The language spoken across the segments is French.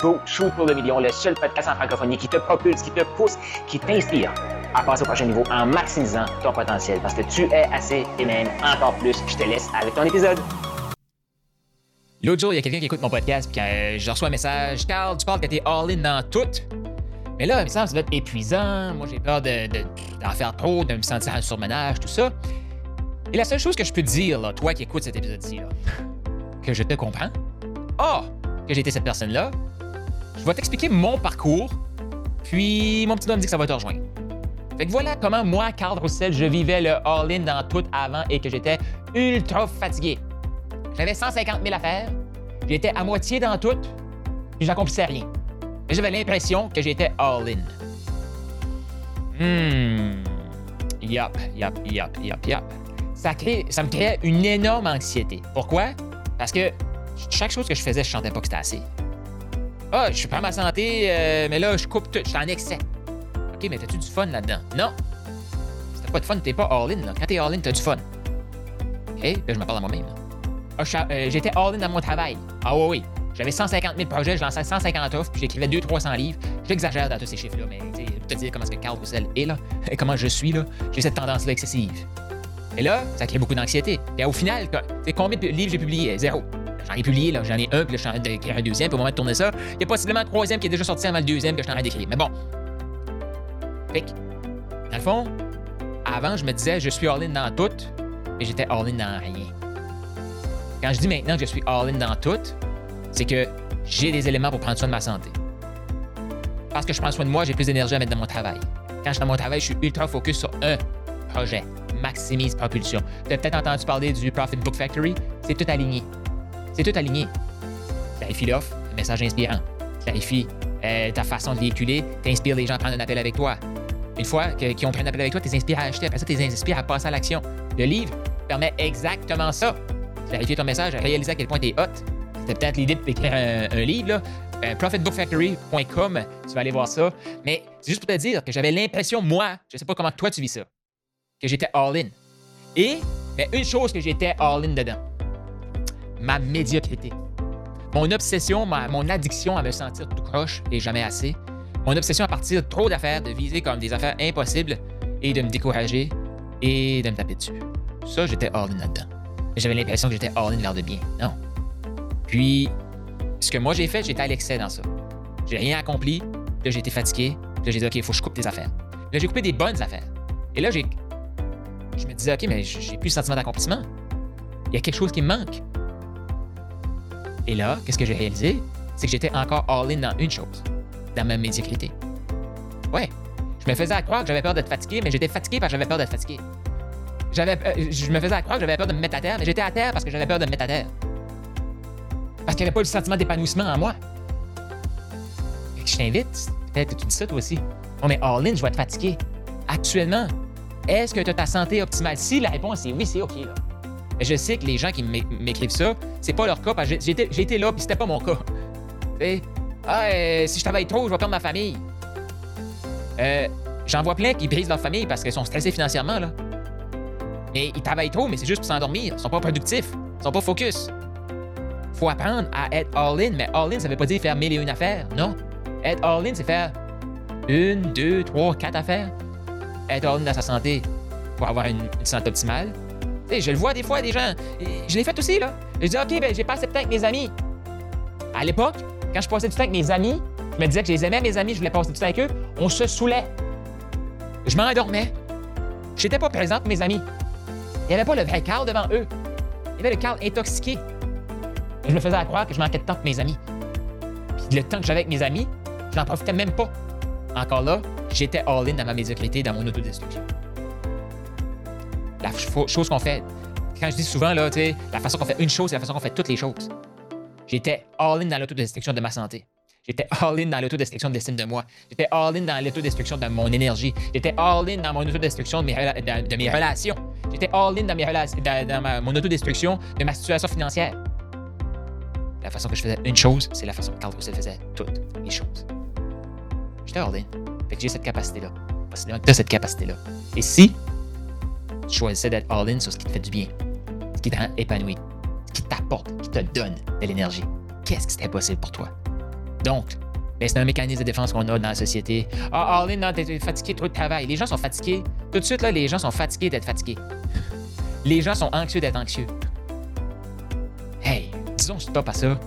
Go Shoot pour le million, le seul podcast en francophonie qui te propulse, qui te pousse, qui t'inspire à passer au prochain niveau en maximisant ton potentiel parce que tu es assez et même encore plus. Je te laisse avec ton épisode. L'autre jour, il y a quelqu'un qui écoute mon podcast, puis euh, je reçois un message. Carl, tu parles que t'es all-in dans tout? Mais là, il me semble que ça va être épuisant. Moi, j'ai peur d'en de, faire trop, de me sentir en surmenage, tout ça. Et la seule chose que je peux te dire, là, toi qui écoutes cet épisode-ci, que je te comprends, oh, que j'ai été cette personne-là, je vais t'expliquer mon parcours, puis mon petit doigt me dit que ça va te rejoindre. Fait que voilà comment moi, Carl Roussel, je vivais le all-in dans tout avant et que j'étais ultra fatigué. J'avais 150 000 affaires, j'étais à moitié dans tout, puis j'accomplissais rien. Et j'avais l'impression que j'étais all-in. Hmm. Yup, yup, yup, yup, yup. Ça, ça me créait une énorme anxiété. Pourquoi? Parce que chaque chose que je faisais, je sentais pas que c'était assez. Ah, je suis pas à ma santé, euh, mais là, je coupe tout, je suis en excès. OK, mais t'as-tu du fun là-dedans? Non. Si t'as pas de fun, t'es pas all-in. Quand t'es all-in, t'as du fun. OK? Là, je me parle à moi-même. Ah, euh, j'étais all-in dans mon travail. Ah oui, oui. J'avais 150 000 projets, je lançais 150 offres, puis j'écrivais 200-300 livres. J'exagère dans tous ces chiffres-là, mais te dire comment est-ce que Carl Roussel est là, et comment je suis là. J'ai cette tendance-là excessive. Et là, ça crée beaucoup d'anxiété. Et au final, combien de livres j'ai publié? Zéro. J'en ai publié, là, j'en ai un, là, je suis en train d'écrire un deuxième, puis au moment de tourner ça, il y a possiblement un troisième qui est déjà sorti avant le deuxième que je suis en train d'écrire. Mais bon. Fait que, dans le fond, avant, je me disais, je suis all-in dans tout, mais j'étais all-in dans rien. Quand je dis maintenant que je suis all-in dans tout, c'est que j'ai des éléments pour prendre soin de ma santé. Parce que je prends soin de moi, j'ai plus d'énergie à mettre dans mon travail. Quand je suis dans mon travail, je suis ultra focus sur un projet. Maximise propulsion. Tu as peut-être entendu parler du Profit Book Factory? C'est tout aligné. C'est tout aligné. Clarifie l'offre, un message inspirant. Clarifie euh, ta façon de véhiculer, t'inspires les gens à prendre un appel avec toi. Une fois qu'ils ont pris un appel avec toi, tu à acheter. Après ça, tu à passer à l'action. Le livre permet exactement ça clarifier ton message, réaliser à quel point tu es hot. C'était peut-être l'idée de t'écrire un, livre, là. Euh, profitbookfactory.com, tu vas aller voir ça. Mais c'est juste pour te dire que j'avais l'impression, moi, je sais pas comment toi tu vis ça, que j'étais all-in. Et mais une chose que j'étais all-in dedans, ma médiocrité. Mon obsession, mon addiction à me sentir tout croche et jamais assez. Mon obsession à partir trop d'affaires, de viser comme des affaires impossibles et de me décourager et de me taper dessus. Ça, j'étais all-in là-dedans j'avais l'impression que j'étais all-in vers de bien. Non. Puis, ce que moi j'ai fait, j'étais à l'excès dans ça. J'ai rien accompli, là j'ai été fatigué, là j'ai dit, OK, il faut que je coupe des affaires. Là j'ai coupé des bonnes affaires. Et là, j'ai. Je me disais, OK, mais j'ai plus le sentiment d'accomplissement. Il y a quelque chose qui me manque. Et là, qu'est-ce que j'ai réalisé? C'est que j'étais encore all-in dans une chose, dans ma médiocrité. Ouais, je me faisais croire que j'avais peur d'être fatigué, mais j'étais fatigué parce que j'avais peur d'être fatigué. J'avais, euh, je me faisais croire que j'avais peur de me mettre à terre, mais j'étais à terre parce que j'avais peur de me mettre à terre. Parce qu'il n'y avait pas le sentiment d'épanouissement en moi. Je t'invite, peut-être que tu dis ça toi aussi. Oh, mais all-in, je vais être fatigué. Actuellement, est-ce que tu as ta santé optimale? Si la réponse est oui, c'est OK. Là. Je sais que les gens qui m'écrivent ça, c'est pas leur cas parce que j'ai été là puis c'était pas mon cas. Ah, euh, si je travaille trop, je vais perdre ma famille. Euh, J'en vois plein qui brisent leur famille parce qu'ils sont stressés financièrement. Là. Mais ils travaillent trop, mais c'est juste pour s'endormir. Ils sont pas productifs. Ils sont pas focus. Faut apprendre à être all-in, mais all-in, ça veut pas dire faire mille et une affaires. Non. Être all-in, c'est faire une, deux, trois, quatre affaires. Être all-in dans sa santé pour avoir une, santé optimale. Je le vois des fois, des gens. Je l'ai fait aussi, là. Je dis, OK, ben, j'ai passé du temps avec mes amis. À l'époque, quand je passais du temps avec mes amis, je me disais que je les aimais, mes amis, je voulais passer du temps avec eux, on se saoulait. Je m'endormais. J'étais pas présente, mes amis. Il n'y avait pas le vrai Carl devant eux. Il y avait le Carl intoxiqué. je me faisais croire que je manquais de temps avec mes amis. Puis le temps que j'avais avec mes amis, je n'en profitais même pas. Encore là, j'étais all-in dans ma médiocrité, dans mon autodestruction. La chose qu'on fait, quand je dis souvent, là, la façon qu'on fait une chose, c'est la façon qu'on fait toutes les choses. J'étais all-in dans l'autodestruction de ma santé. J'étais all-in dans l'autodestruction de l'estime de moi. J'étais all-in dans l'autodestruction de mon énergie. J'étais all-in dans mon autodestruction de mes, de, relations. J'étais all-in dans, mes mon autodestruction de ma situation financière. La façon que je faisais une chose, c'est la façon que Carl Roussel faisait toutes les choses. J'étais all-in. Fait que j'ai cette capacité-là. Parce que cette capacité-là. Et si tu choisissais d'être all-in sur ce qui te fait du bien, ce qui t'épanoui, ce qui t'apporte, qui te donne de l'énergie, qu'est-ce qui serait possible pour toi? Donc, ben, c'est un mécanisme de défense qu'on a dans la société. Ah, All-in, non, t'es fatigué, trop de travail. Les gens sont fatigués. Tout de suite, là, les gens sont fatigués d'être fatigués. Les gens sont anxieux d'être anxieux. Hey, disons stop à ça.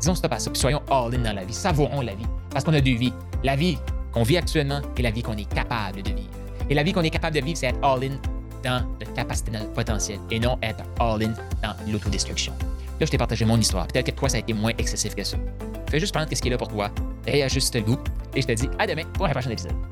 Disons stop à ça, puis soyons all-in dans la vie. Savourons la vie. Parce qu'on a deux vies. La vie qu'on vit actuellement et la vie qu'on est capable de vivre. Et la vie qu'on est capable de vivre, c'est être all-in dans notre capacité, dans potentiel, et non être all-in dans l'autodestruction. Là, je t'ai partagé mon histoire. Peut-être que toi, ça a été moins excessif que ça. Fais juste prendre ce qui est là pour toi, réajuste le goût, et je te dis à demain pour un prochain épisode.